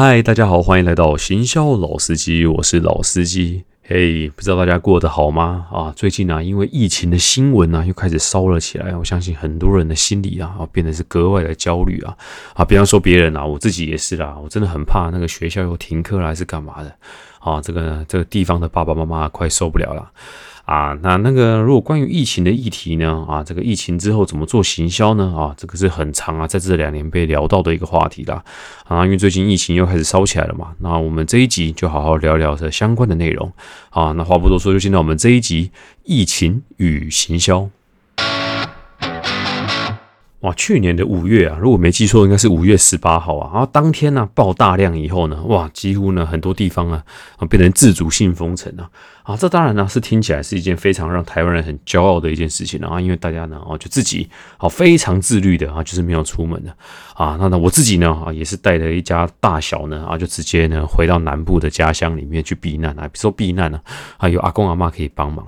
嗨，大家好，欢迎来到行销老司机，我是老司机。嘿，不知道大家过得好吗？啊，最近啊，因为疫情的新闻啊，又开始烧了起来。我相信很多人的心里啊，啊，变得是格外的焦虑啊。啊，比方说别人啊，我自己也是啦，我真的很怕那个学校又停课了，还是干嘛的？啊，这个这个地方的爸爸妈妈快受不了了。啊，那那个如果关于疫情的议题呢？啊，这个疫情之后怎么做行销呢？啊，这个是很长啊，在这两年被聊到的一个话题啦。啊，因为最近疫情又开始烧起来了嘛，那我们这一集就好好聊聊这相关的内容。啊，那话不多说，就进到我们这一集疫情与行销。哇，去年的五月啊，如果没记错，应该是五月十八号啊。然后当天呢，爆大量以后呢，哇，几乎呢很多地方啊，啊变成自主性封城啊。啊，这当然呢是听起来是一件非常让台湾人很骄傲的一件事情啊，因为大家呢，哦就自己哦非常自律的啊，就是没有出门的啊。那那我自己呢啊，也是带着一家大小呢啊，就直接呢回到南部的家乡里面去避难啊。比如说避难呢，啊有阿公阿妈可以帮忙。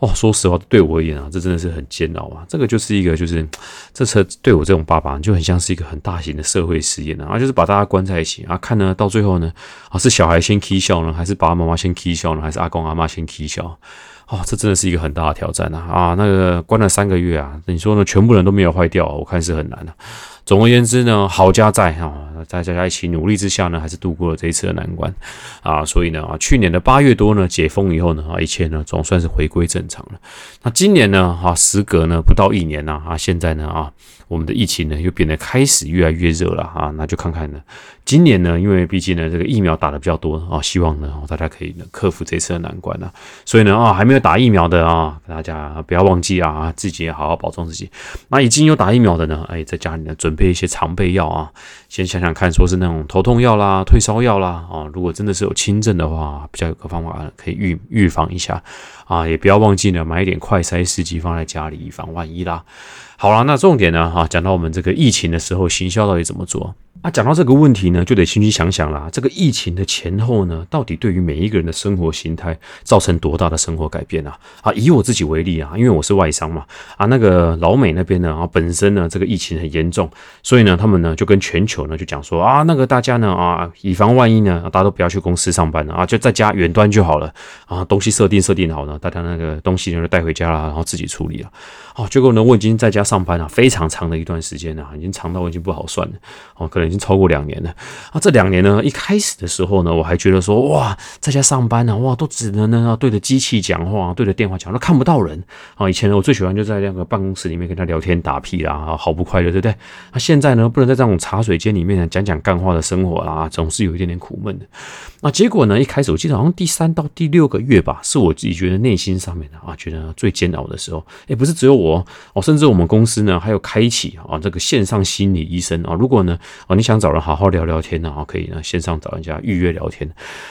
哦，说实话，对我而言啊，这真的是很煎熬啊。这个就是一个，就是这车对我这种爸爸就很像是一个很大型的社会实验啊，就是把大家关在一起啊，看呢到最后呢啊，是小孩先 K 笑呢，还是爸爸妈妈先 K 笑呢，还是阿公阿妈先 K 笑？哦，这真的是一个很大的挑战呐啊！那个关了三个月啊，你说呢？全部人都没有坏掉，我看是很难的。总而言之呢，好家在啊，在大家一起努力之下呢，还是度过了这一次的难关啊。所以呢啊，去年的八月多呢，解封以后呢啊，一切呢总算是回归正常了。那今年呢啊，时隔呢不到一年呐啊，现在呢啊，我们的疫情呢又变得开始越来越热了啊。那就看看呢，今年呢，因为毕竟呢这个疫苗打的比较多啊，希望呢大家可以呢克服这次的难关呢。所以呢啊，还没有打疫苗的啊，大家不要忘记啊，自己也好好保重自己。那已经有打疫苗的呢，哎，在家里呢准。备一些常备药啊，先想想看，说是那种头痛药啦、退烧药啦啊。如果真的是有轻症的话，比较有个方法可以预预防一下啊。也不要忘记呢，买一点快筛试剂放在家里，以防万一啦。好了，那重点呢哈，讲到我们这个疫情的时候，行销到底怎么做？啊，讲到这个问题呢，就得先去想想啦。这个疫情的前后呢，到底对于每一个人的生活形态造成多大的生活改变啊？啊，以我自己为例啊，因为我是外商嘛，啊，那个老美那边呢，啊，本身呢这个疫情很严重，所以呢，他们呢就跟全球呢就讲说啊，那个大家呢啊，以防万一呢，大家都不要去公司上班了啊，就在家远端就好了啊，东西设定设定好呢，大家那个东西呢就带回家了，然后自己处理了。哦，结果呢，我已经在家上班了非常长的一段时间了，已经长到我已经不好算了。哦，可已经超过两年了。啊，这两年呢，一开始的时候呢，我还觉得说，哇，在家上班呢，哇，都只能呢对着机器讲话，对着电话讲，都看不到人。啊，以前呢，我最喜欢就在那个办公室里面跟他聊天打屁啦，好不快乐，对不对？那现在呢，不能在这种茶水间里面呢讲讲干话的生活啦，总是有一点点苦闷的。那结果呢，一开始我记得好像第三到第六个月吧，是我自己觉得内心上面的啊，觉得最煎熬的时候。哎，不是只有我。哦，甚至我们公司呢，还有开启啊这个线上心理医生啊，如果呢哦你想找人好好聊聊天呢啊，可以呢线上找人家预约聊天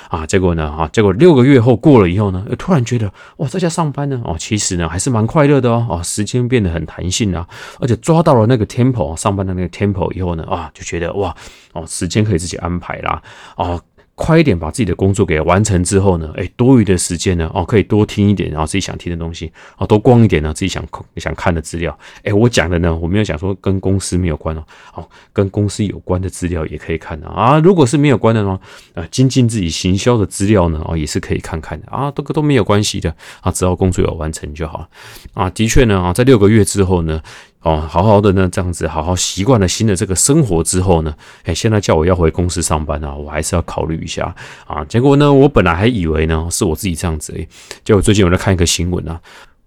啊。结果呢啊，结果六个月后过了以后呢，突然觉得哇，在家上班呢哦，其实呢还是蛮快乐的哦哦，时间变得很弹性啊，而且抓到了那个 tempo 上班的那个 tempo 以后呢啊，就觉得哇哦，时间可以自己安排啦哦。快一点把自己的工作给完成之后呢，哎，多余的时间呢，哦，可以多听一点，然后自己想听的东西，哦，多逛一点呢，自己想想看的资料，哎，我讲的呢，我没有讲说跟公司没有关哦，哦，跟公司有关的资料也可以看的。啊，如果是没有关的呢，啊，精进自己行销的资料呢，哦，也是可以看看的。啊，这个都没有关系的啊，只要工作有完成就好。啊，的确呢，啊，在六个月之后呢。哦，好好的呢，这样子好好习惯了新的这个生活之后呢，哎，现在叫我要回公司上班啊，我还是要考虑一下啊。结果呢，我本来还以为呢是我自己这样子，哎，结果最近我在看一个新闻啊。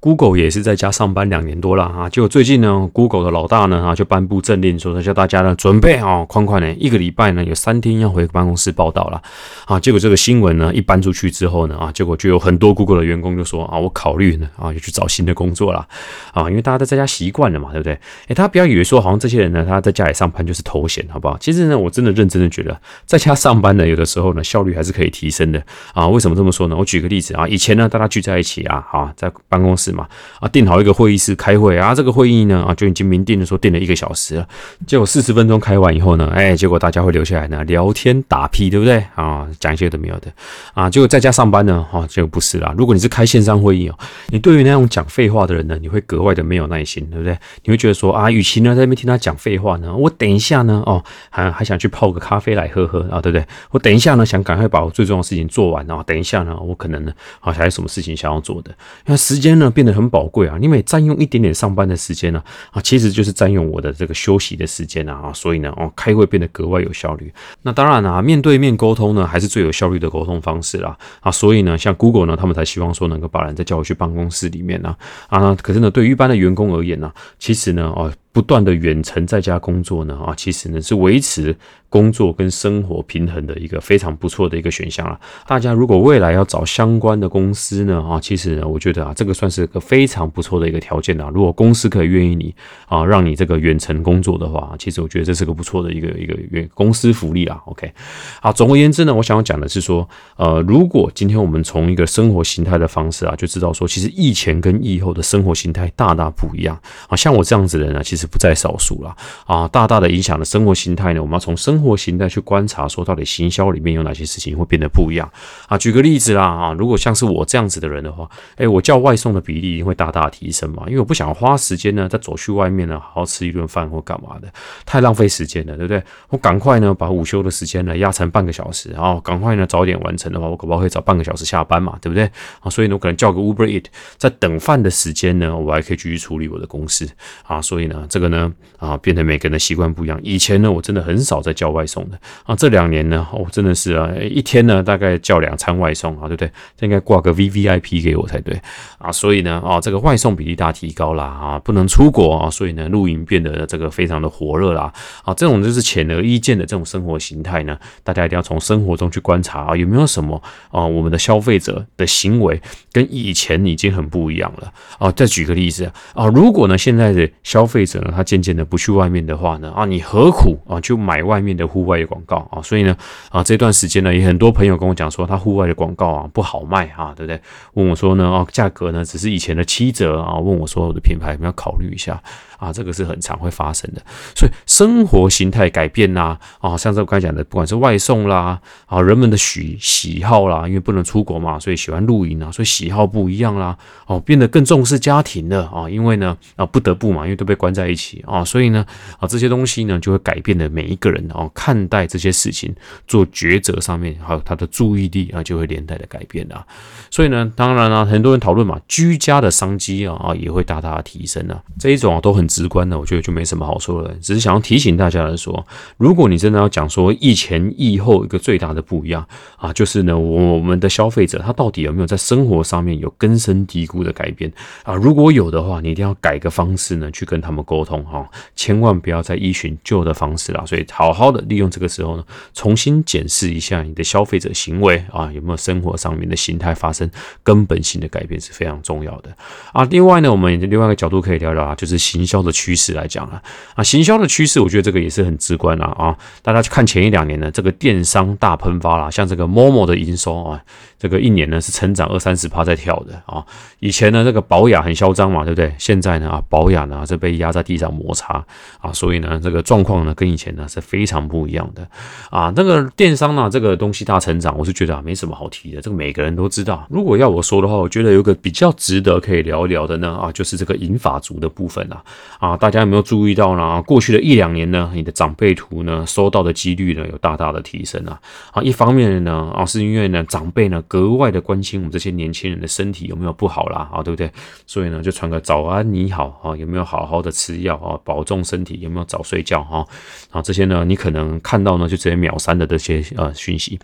Google 也是在家上班两年多了啊，结果最近呢，Google 的老大呢啊就颁布政令，说叫大家呢准备啊，宽宽呢一个礼拜呢有三天要回办公室报道了啊。结果这个新闻呢一搬出去之后呢啊，结果就有很多 Google 的员工就说啊，我考虑呢啊，就去找新的工作了啊，因为大家都在家习惯了嘛，对不对？哎，大家不要以为说好像这些人呢他在家里上班就是头衔，好不好？其实呢，我真的认真的觉得在家上班呢，有的时候呢效率还是可以提升的啊。为什么这么说呢？我举个例子啊，以前呢大家聚在一起啊，啊，在办公室。嘛，啊，订好一个会议室开会啊，这个会议呢啊就已经明定的说定了一个小时了，结果四十分钟开完以后呢，哎，结果大家会留下来呢聊天打屁，对不对啊？讲一些都没有的啊，结果在家上班呢，哈，结果不是啦。如果你是开线上会议哦，你对于那种讲废话的人呢，你会格外的没有耐心，对不对？你会觉得说啊，与其呢在那边听他讲废话呢，我等一下呢，哦，还还想去泡个咖啡来喝喝啊，对不对？我等一下呢，想赶快把我最重要的事情做完啊，等一下呢，我可能呢，啊，还有什么事情想要做的？因为时间呢变变得很宝贵啊，你每占用一点点上班的时间呢，啊，其实就是占用我的这个休息的时间啊，啊，所以呢，哦，开会变得格外有效率。那当然啊，面对面沟通呢，还是最有效率的沟通方式啦，啊，所以呢，像 Google 呢，他们才希望说能够把人再叫回去办公室里面呢，啊，可是呢，对于一般的员工而言呢，其实呢，哦。不断的远程在家工作呢，啊，其实呢是维持工作跟生活平衡的一个非常不错的一个选项啦。大家如果未来要找相关的公司呢，啊，其实呢，我觉得啊，这个算是个非常不错的一个条件啊。如果公司可以愿意你啊，让你这个远程工作的话，其实我觉得这是个不错的一个一个远公司福利啊。OK，好，总而言之呢，我想要讲的是说，呃，如果今天我们从一个生活形态的方式啊，就知道说，其实疫前跟疫后的生活形态大大不一样啊。像我这样子的人呢，其实。不在少数了啊！大大的影响了生活形态呢。我们要从生活形态去观察，说到底行销里面有哪些事情会变得不一样啊？举个例子啦啊，如果像是我这样子的人的话，哎，我叫外送的比例会大大提升嘛？因为我不想花时间呢，再走去外面呢，好好吃一顿饭或干嘛的，太浪费时间了，对不对？我赶快呢，把午休的时间呢压成半个小时，然后赶快呢早点完成的话，我可不可以早半个小时下班嘛？对不对？啊，所以呢，我可能叫个 Uber Eat，在等饭的时间呢，我还可以继续处理我的公司啊。所以呢。这个呢，啊，变得每个人的习惯不一样。以前呢，我真的很少在叫外送的啊。这两年呢，我真的是啊，一天呢大概叫两餐外送啊，对不对？这应该挂个 V V I P 给我才对啊。所以呢，啊，这个外送比例大提高啦啊，不能出国啊，所以呢，露营变得这个非常的火热啦啊。这种就是显而易见的这种生活形态呢，大家一定要从生活中去观察啊，有没有什么啊，我们的消费者的行为跟以前已经很不一样了啊。再举个例子啊，如果呢现在的消费者他渐渐的不去外面的话呢，啊，你何苦啊就买外面的户外的广告啊？所以呢，啊这段时间呢，也很多朋友跟我讲说，他户外的广告啊不好卖啊，对不对？问我说呢，哦，价格呢只是以前的七折啊，问我说我的品牌有没有考虑一下？啊，这个是很常会发生的，所以生活形态改变啦，啊，像这我刚才讲的，不管是外送啦，啊，人们的喜喜好啦，因为不能出国嘛，所以喜欢露营啊，所以喜好不一样啦，哦，变得更重视家庭了啊，因为呢，啊，不得不嘛，因为都被关在一起啊，所以呢，啊，这些东西呢，就会改变了每一个人哦，看待这些事情做抉择上面，还有他的注意力啊，就会连带的改变啊，所以呢，当然了，很多人讨论嘛，居家的商机啊，啊，也会大大的提升啊，这一种啊，都很。直观的，我觉得就没什么好说了。只是想要提醒大家的说，如果你真的要讲说疫前疫后一个最大的不一样啊，就是呢，我们的消费者他到底有没有在生活上面有根深蒂固的改变啊？如果有的话，你一定要改个方式呢，去跟他们沟沟通哈，千万不要再依循旧的方式啦。所以好好的利用这个时候呢，重新检视一下你的消费者行为啊，有没有生活上面的形态发生根本性的改变是非常重要的啊。另外呢，我们另外一个角度可以聊聊啊，就是行销。的趋势来讲啊，啊，行销的趋势，我觉得这个也是很直观啊啊，大家去看前一两年呢，这个电商大喷发啦，像这个 Momo 的营收啊，这个一年呢是成长二三十趴在跳的啊。以前呢，这个保雅很嚣张嘛，对不对？现在呢啊，保雅呢是被压在地上摩擦啊，所以呢，这个状况呢跟以前呢是非常不一样的啊。那个电商呢，这个东西大成长，我是觉得啊没什么好提的，这个每个人都知道。如果要我说的话，我觉得有个比较值得可以聊一聊的呢啊，就是这个银法族的部分啊。啊，大家有没有注意到呢？过去的一两年呢，你的长辈图呢，收到的几率呢，有大大的提升啊。啊，一方面呢，啊，是因为呢，长辈呢格外的关心我们这些年轻人的身体有没有不好啦，啊，对不对？所以呢，就传个早安你好啊，有没有好好的吃药啊，保重身体，有没有早睡觉哈？啊，这些呢，你可能看到呢，就直接秒删的这些呃讯息。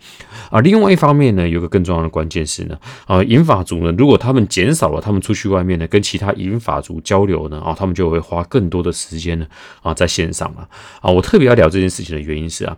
啊，另外一方面呢，有个更重要的关键是呢，啊，银发族呢，如果他们减少了他们出去外面呢，跟其他银发族交流呢，啊，他们就会花。更多的时间呢啊，在线上了啊，我特别要聊这件事情的原因是啊，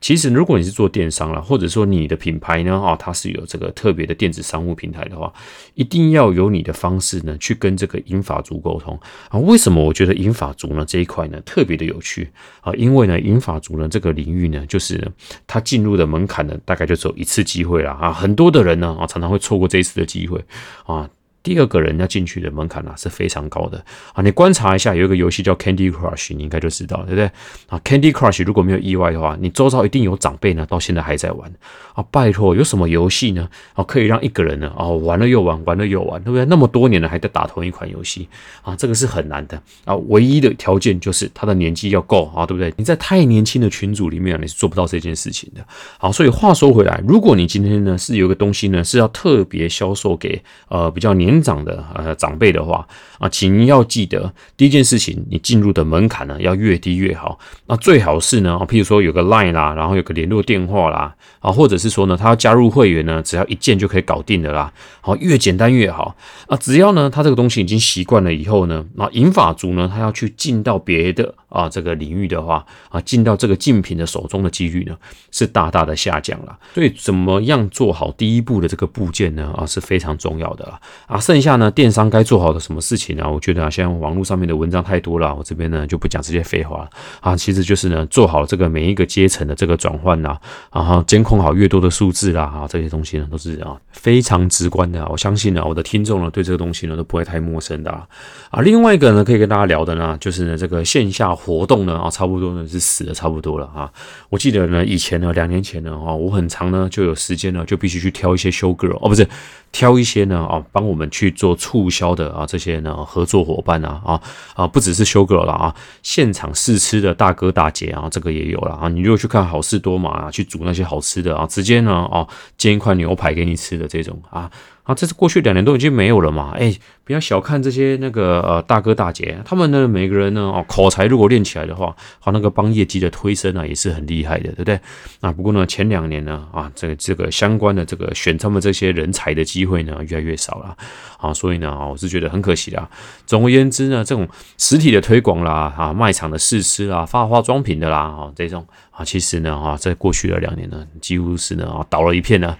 其实如果你是做电商了，或者说你的品牌呢啊，它是有这个特别的电子商务平台的话，一定要有你的方式呢去跟这个银法族沟通啊。为什么我觉得银法族呢这一块呢特别的有趣啊？因为呢银法族呢这个领域呢，就是他进入的门槛呢大概就只有一次机会了啊，很多的人呢啊常常会错过这一次的机会啊。第二个人要进去的门槛呢是非常高的啊。你观察一下，有一个游戏叫 Candy Crush，你应该就知道，对不对啊？Candy Crush 如果没有意外的话，你周遭一定有长辈呢，到现在还在玩啊。拜托，有什么游戏呢？啊，可以让一个人呢，哦，玩了又玩，玩了又玩，对不对？那么多年了还在打同一款游戏啊，这个是很难的啊。唯一的条件就是他的年纪要够啊，对不对？你在太年轻的群组里面，你是做不到这件事情的。好，所以话说回来，如果你今天呢是有个东西呢是要特别销售给呃比较年长的呃长辈的话啊，请要记得第一件事情，你进入的门槛呢要越低越好。那最好是呢，譬如说有个 Line 啦，然后有个联络电话啦，啊，或者是说呢，他要加入会员呢，只要一键就可以搞定的啦。好，越简单越好啊。只要呢他这个东西已经习惯了以后呢，那银法族呢他要去进到别的啊这个领域的话啊，进到这个竞品的手中的几率呢是大大的下降了。所以怎么样做好第一步的这个部件呢？啊，是非常重要的啦。啊，剩下呢，电商该做好的什么事情呢？我觉得啊，现在网络上面的文章太多了，我这边呢就不讲这些废话了。啊，其实就是呢，做好这个每一个阶层的这个转换啦，然后监控好越多的数字啦，啊，这些东西呢都是啊非常直观的。我相信呢，我的听众呢对这个东西呢都不会太陌生的啊。啊，另外一个呢可以跟大家聊的呢，就是呢这个线下活动呢啊，差不多呢是死的差不多了啊。我记得呢以前呢两年前呢啊，我很长呢就有时间呢就必须去挑一些修 girl 哦，不是。挑一些呢啊，帮我们去做促销的啊，这些呢合作伙伴啊啊啊，不只是修哥了啊，现场试吃的大哥大姐啊，这个也有了啊。你如果去看好事多嘛，去煮那些好吃的啊，直接呢啊煎一块牛排给你吃的这种啊。啊，这是过去两年都已经没有了嘛？哎，不要小看这些那个呃大哥大姐，他们呢每个人呢哦口才如果练起来的话，好那个帮业绩的推升啊也是很厉害的，对不对？啊，不过呢前两年呢啊这个这个相关的这个选他们这些人才的机会呢越来越少了啊，所以呢啊我是觉得很可惜的。总而言之呢，这种实体的推广啦啊卖场的试吃啦发化妆品的啦啊这种啊其实呢啊在过去的两年呢几乎是呢啊倒了一片呢。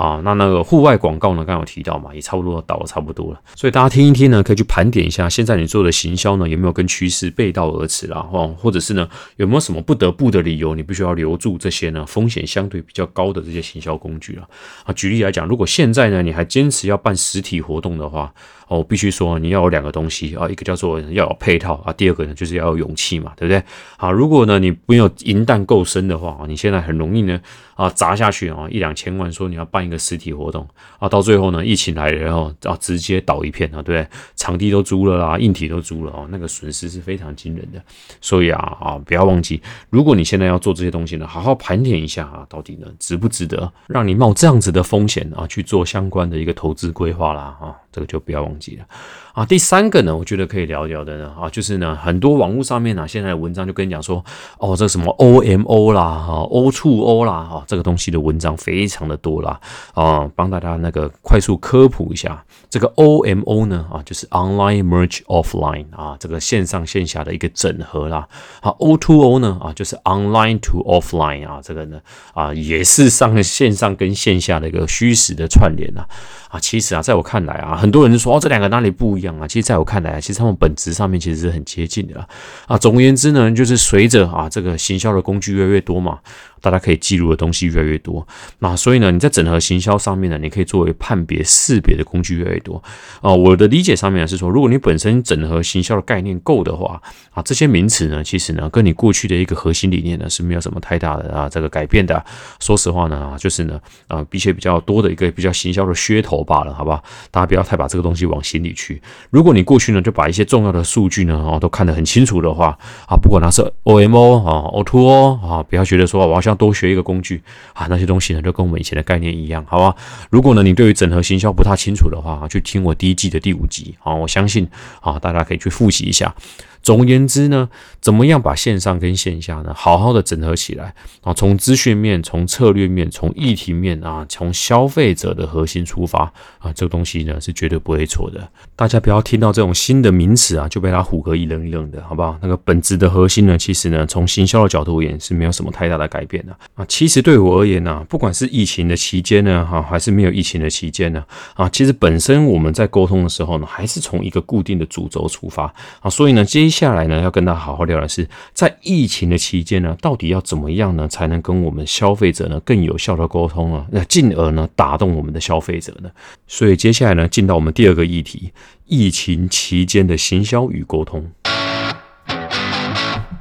啊，那那个户外广告呢？刚有提到嘛，也差不多倒了差不多了。所以大家听一听呢，可以去盘点一下，现在你做的行销呢，有没有跟趋势背道而驰啦？或或者是呢，有没有什么不得不的理由，你必须要留住这些呢风险相对比较高的这些行销工具了？啊，举例来讲，如果现在呢，你还坚持要办实体活动的话，哦，必须说你要有两个东西啊，一个叫做要有配套啊，第二个呢就是要有勇气嘛，对不对？好，如果呢你没有银弹够深的话，你现在很容易呢啊砸下去啊一两千万，说你要办一个实体活动啊，到最后呢疫情来了，然后啊直接倒一片啊，对不对？场地都租了啦，硬体都租了哦，那个损失是非常惊人的。所以啊啊不要忘记，如果你现在要做这些东西呢，好好盘点一下啊，到底呢值不值得让你冒这样子的风险啊去做相关的一个投资规划啦啊。这个就不要忘记了啊！第三个呢，我觉得可以聊聊的呢啊，就是呢，很多网络上面呢，现在的文章就跟你讲说，哦，这什么 O M O 啦，哈，O to O 啦，哈，这个东西的文章非常的多啦啊，帮大家那个快速科普一下，这个 O M O 呢啊，就是 Online Merge Offline 啊，这个线上线下的一个整合啦。好，O to O 呢啊，就是 Online to Offline 啊，这个呢啊，也是上线上跟线下的一个虚实的串联啊。啊，其实啊，在我看来啊，很多人就说哦，这两个哪里不一样啊？其实，在我看来，其实他们本质上面其实是很接近的啊。总而言之呢，就是随着啊这个行销的工具越来越多嘛。大家可以记录的东西越来越多，那所以呢，你在整合行销上面呢，你可以作为判别识别的工具越来越多啊。我的理解上面是说，如果你本身整合行销的概念够的话啊，这些名词呢，其实呢，跟你过去的一个核心理念呢是没有什么太大的啊这个改变的。说实话呢啊，就是呢啊，比且比较多的一个比较行销的噱头罢了，好不好？大家不要太把这个东西往心里去。如果你过去呢就把一些重要的数据呢哦都看得很清楚的话啊，不管它是 O M O 啊 O T O 啊，不要觉得说我要像要多学一个工具啊，那些东西呢，就跟我们以前的概念一样，好吧？如果呢，你对于整合行销不太清楚的话，去听我第一季的第五集啊，我相信啊，大家可以去复习一下。总而言之呢，怎么样把线上跟线下呢好好的整合起来啊？从资讯面、从策略面、从议题面啊，从消费者的核心出发啊，这个东西呢是绝对不会错的。大家不要听到这种新的名词啊，就被它唬个一愣一愣的，好不好？那个本质的核心呢，其实呢，从行销的角度而言是没有什么太大的改变。的啊。其实对我而言呢，不管是疫情的期间呢，哈，还是没有疫情的期间呢，啊，其实本身我们在沟通的时候呢，还是从一个固定的主轴出发啊。所以呢，接下来呢，要跟大家好好聊的是，在疫情的期间呢，到底要怎么样呢，才能跟我们消费者呢更有效的沟通啊？那进而呢，打动我们的消费者呢？所以接下来呢，进到我们第二个议题：疫情期间的行销与沟通。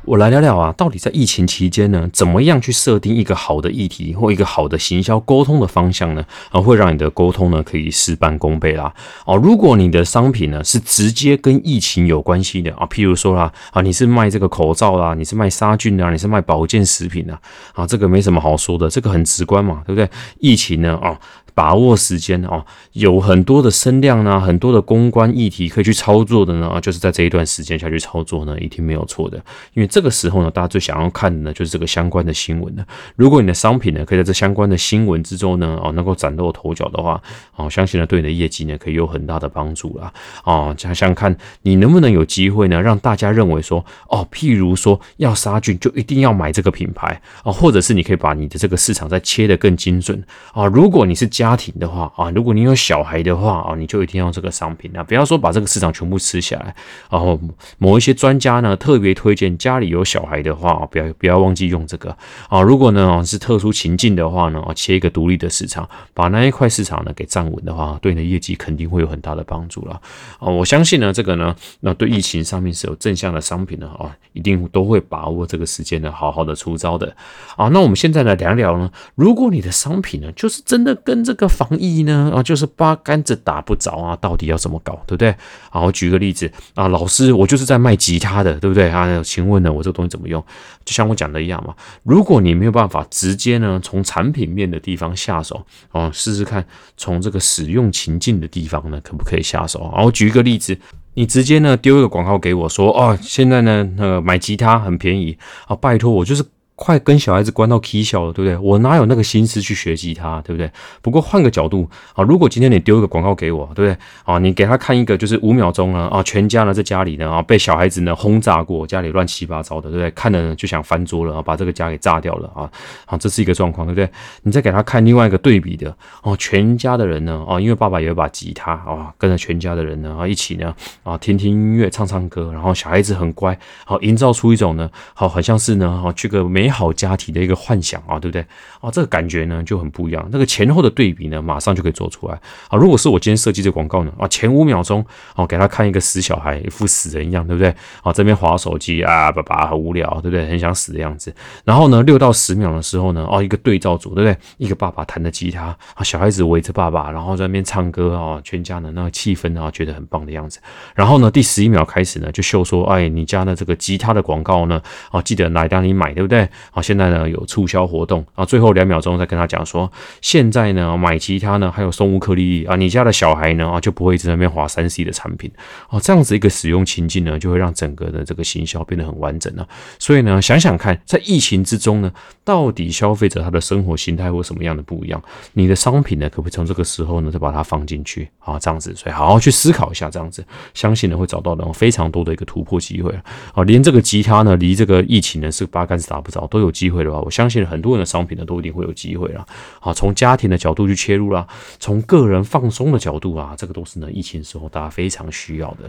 我来聊聊啊，到底在疫情期间呢，怎么样去设定一个好的议题或一个好的行销沟通的方向呢？啊，会让你的沟通呢可以事半功倍啦。哦，如果你的商品呢是直接跟疫情有关系的啊，譬如说啦，啊，你是卖这个口罩啦，你是卖杀菌的，你是卖保健食品的，啊，这个没什么好说的，这个很直观嘛，对不对？疫情呢，啊。把握时间哦，有很多的声量呢，很多的公关议题可以去操作的呢，就是在这一段时间下去操作呢，一定没有错的。因为这个时候呢，大家最想要看的呢，就是这个相关的新闻了。如果你的商品呢，可以在这相关的新闻之中呢，哦，能够崭露头角的话，哦，相信呢，对你的业绩呢，可以有很大的帮助啦。哦，想想看你能不能有机会呢，让大家认为说，哦，譬如说要杀菌，就一定要买这个品牌啊，或者是你可以把你的这个市场再切得更精准啊。如果你是加家庭的话啊，如果你有小孩的话啊，你就一定要这个商品啊，不要说把这个市场全部吃下来。然后某一些专家呢，特别推荐家里有小孩的话，不要不要忘记用这个啊。如果呢是特殊情境的话呢，啊，切一个独立的市场，把那一块市场呢给站稳的话，对你的业绩肯定会有很大的帮助了啊。我相信呢，这个呢，那对疫情上面是有正向的商品的啊，一定都会把握这个时间呢，好好的出招的啊。那我们现在来聊一聊呢，如果你的商品呢，就是真的跟这个防疫呢啊，就是八竿子打不着啊，到底要怎么搞，对不对？啊，我举个例子啊，老师，我就是在卖吉他的，对不对啊？请问呢，我这个东西怎么用？就像我讲的一样嘛，如果你没有办法直接呢从产品面的地方下手啊，试试看从这个使用情境的地方呢，可不可以下手啊？我举一个例子，你直接呢丢一个广告给我说，哦，现在呢那个买吉他很便宜啊，拜托我就是。快跟小孩子关到 K 小了，对不对？我哪有那个心思去学吉他，对不对？不过换个角度啊，如果今天你丢一个广告给我，对不对？啊，你给他看一个就是五秒钟呢，啊，全家呢在家里呢啊被小孩子呢轰炸过，家里乱七八糟的，对不对？看了就想翻桌了啊，把这个家给炸掉了啊，啊，这是一个状况，对不对？你再给他看另外一个对比的哦，全家的人呢，哦，因为爸爸有一把吉他啊，跟着全家的人呢啊一起呢啊听听音乐，唱唱歌，然后小孩子很乖，好营造出一种呢好很像是呢啊这个美好家庭的一个。幻想啊，对不对？啊，这个感觉呢就很不一样。那个前后的对比呢，马上就可以做出来啊。如果是我今天设计这广告呢，啊，前五秒钟哦，给他看一个死小孩，一副死人一样，对不对？啊，这边划手机啊，爸爸很无聊，对不对？很想死的样子。然后呢，六到十秒的时候呢，哦，一个对照组，对不对？一个爸爸弹的吉他啊，小孩子围着爸爸，然后在那边唱歌啊，全家呢那个气氛啊，觉得很棒的样子。然后呢，第十一秒开始呢，就秀说，哎，你家的这个吉他的广告呢，啊，记得来哪里买，对不对？啊，现在呢有。促销活动啊，最后两秒钟再跟他讲说，现在呢买吉他呢还有松乌颗粒啊，你家的小孩呢啊就不会一直在那边划三 C 的产品哦，这样子一个使用情境呢，就会让整个的这个行销变得很完整了。所以呢，想想看，在疫情之中呢，到底消费者他的生活形态或什么样的不一样？你的商品呢，可不可以从这个时候呢，再把它放进去啊？这样子，所以好好去思考一下，这样子，相信呢会找到那种非常多的一个突破机会啊。连这个吉他呢，离这个疫情呢是八竿子打不着，都有机会的话。我相信很多人的商品呢都一定会有机会了，好，从家庭的角度去切入啦，从个人放松的角度啊，这个都是呢疫情时候大家非常需要的。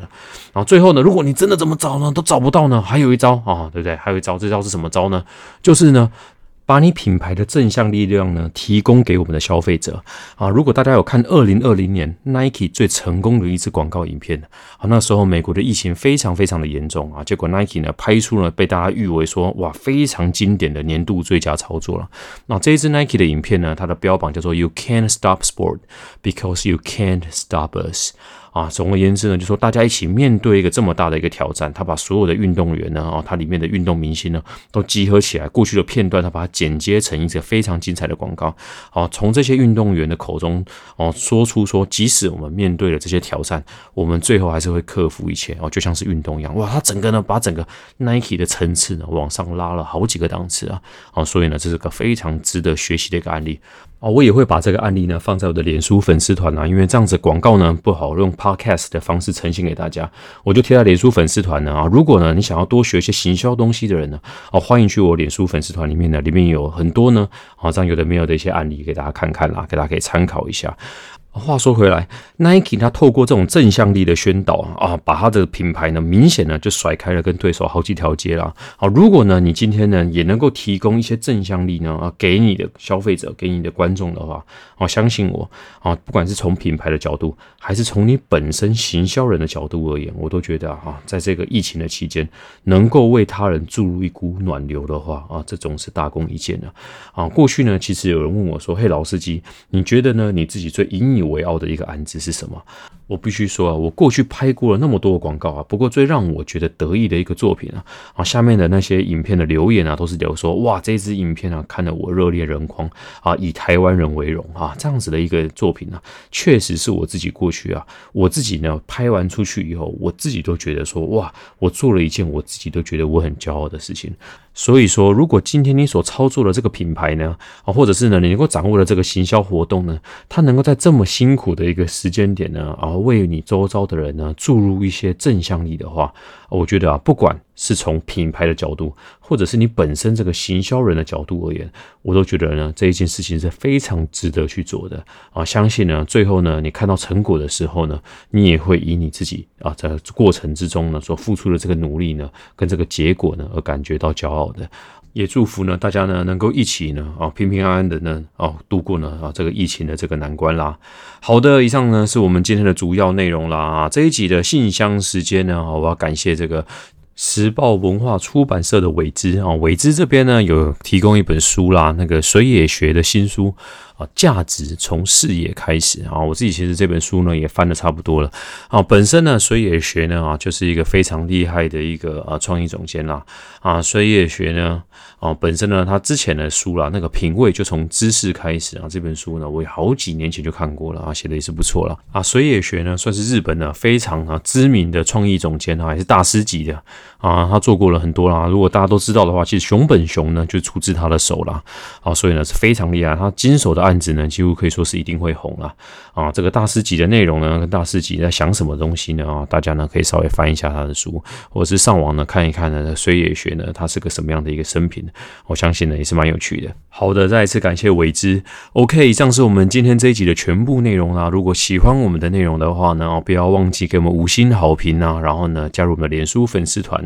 然后最后呢，如果你真的怎么找呢都找不到呢，还有一招啊，对不对？还有一招，这招是什么招呢？就是呢。把你品牌的正向力量呢提供给我们的消费者啊！如果大家有看二零二零年 Nike 最成功的一支广告影片啊，那时候美国的疫情非常非常的严重啊，结果 Nike 呢拍出了被大家誉为说哇非常经典的年度最佳操作了。那这一支 Nike 的影片呢，它的标榜叫做 You can't stop sport because you can't stop us。啊，总而言之呢，就说大家一起面对一个这么大的一个挑战，他把所有的运动员呢，哦，他里面的运动明星呢，都集合起来，过去的片段，他把它剪接成一个非常精彩的广告。哦，从这些运动员的口中，哦，说出说，即使我们面对了这些挑战，我们最后还是会克服一切。哦，就像是运动一样，哇，他整个呢，把整个 Nike 的层次呢往上拉了好几个档次啊。哦，所以呢，这是个非常值得学习的一个案例。哦，我也会把这个案例呢放在我的脸书粉丝团啊，因为这样子广告呢不好用 podcast 的方式呈现给大家，我就贴在脸书粉丝团呢啊。如果呢你想要多学一些行销东西的人呢，哦，欢迎去我脸书粉丝团里面呢，里面有很多呢，好像有的没有的一些案例给大家看看啦，给大家可以参考一下。话说回来，Nike 它透过这种正向力的宣导啊，把它的品牌呢明显呢就甩开了跟对手好几条街了。好，如果呢你今天呢也能够提供一些正向力呢啊给你的消费者、给你的观众的话，啊相信我啊，不管是从品牌的角度，还是从你本身行销人的角度而言，我都觉得啊，在这个疫情的期间，能够为他人注入一股暖流的话啊，这种是大功一件的啊。过去呢，其实有人问我说：“嘿，老司机，你觉得呢？你自己最引以你为傲的一个案子是什么？我必须说啊，我过去拍过了那么多广告啊，不过最让我觉得得意的一个作品啊，啊，下面的那些影片的留言啊，都是留说哇，这支影片啊，看得我热泪盈眶啊，以台湾人为荣啊，这样子的一个作品呢，确实是我自己过去啊，我自己呢拍完出去以后，我自己都觉得说哇，我做了一件我自己都觉得我很骄傲的事情。所以说，如果今天你所操作的这个品牌呢，啊，或者是呢，你能够掌握的这个行销活动呢，它能够在这么辛苦的一个时间点呢，啊，为你周遭的人呢注入一些正向力的话，我觉得啊，不管。是从品牌的角度，或者是你本身这个行销人的角度而言，我都觉得呢这一件事情是非常值得去做的啊！相信呢，最后呢，你看到成果的时候呢，你也会以你自己啊在过程之中呢所付出的这个努力呢，跟这个结果呢而感觉到骄傲的。也祝福呢大家呢能够一起呢啊平平安安的呢哦度过呢啊这个疫情的这个难关啦。好的，以上呢是我们今天的主要内容啦。这一集的信箱时间呢，我要感谢这个。时报文化出版社的伟之啊，伟之这边呢有提供一本书啦，那个水野学的新书啊，价值从视野开始啊。我自己其实这本书呢也翻的差不多了啊。本身呢水野学呢啊就是一个非常厉害的一个啊创意总监啦啊。水野学呢啊本身呢他之前的书啦，那个品味就从知识开始啊。这本书呢我好几年前就看过了啊，写的也是不错了啊。水野学呢算是日本呢非常啊知名的创意总监啊，也是大师级的。啊，他做过了很多啦。如果大家都知道的话，其实熊本熊呢就出自他的手啦。啊，所以呢是非常厉害。他经手的案子呢，几乎可以说是一定会红啊。啊，这个大师级的内容呢，跟大师级在想什么东西呢？啊，大家呢可以稍微翻一下他的书，或者是上网呢看一看呢，水野学呢他是个什么样的一个生平。我相信呢也是蛮有趣的。好的，再一次感谢伟之。OK，以上是我们今天这一集的全部内容啦。如果喜欢我们的内容的话呢，不要忘记给我们五星好评啊，然后呢加入我们的脸书粉丝团。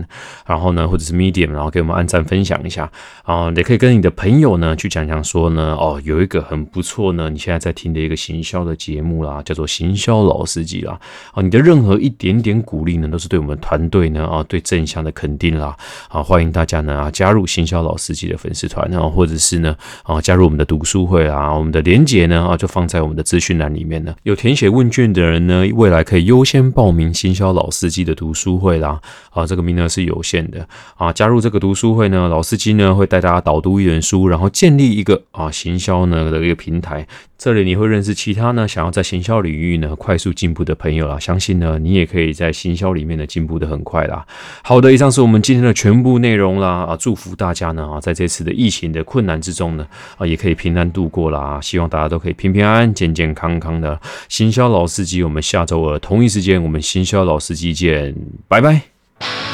然后呢，或者是 Medium，然后给我们按赞分享一下啊，也可以跟你的朋友呢去讲讲说呢，哦，有一个很不错呢，你现在在听的一个行销的节目啦，叫做行销老司机啦，啊，你的任何一点点鼓励呢，都是对我们团队呢啊，对正向的肯定啦，啊，欢迎大家呢啊加入行销老司机的粉丝团，然后或者是呢啊加入我们的读书会啊，我们的连结呢啊就放在我们的资讯栏里面呢，有填写问卷的人呢，未来可以优先报名行销老司机的读书会啦，啊，这个名额是有限。的。啊，加入这个读书会呢，老司机呢会带大家导读一本书，然后建立一个啊行销呢的平台。这里你会认识其他呢想要在行销领域呢快速进步的朋友啦。相信呢你也可以在行销里面呢进步的很快啦。好的，以上是我们今天的全部内容啦啊，祝福大家呢啊在这次的疫情的困难之中呢啊也可以平安度过啦。希望大家都可以平平安安、健健康康的。行销老司机，我们下周二同一时间我们行销老司机见，拜拜。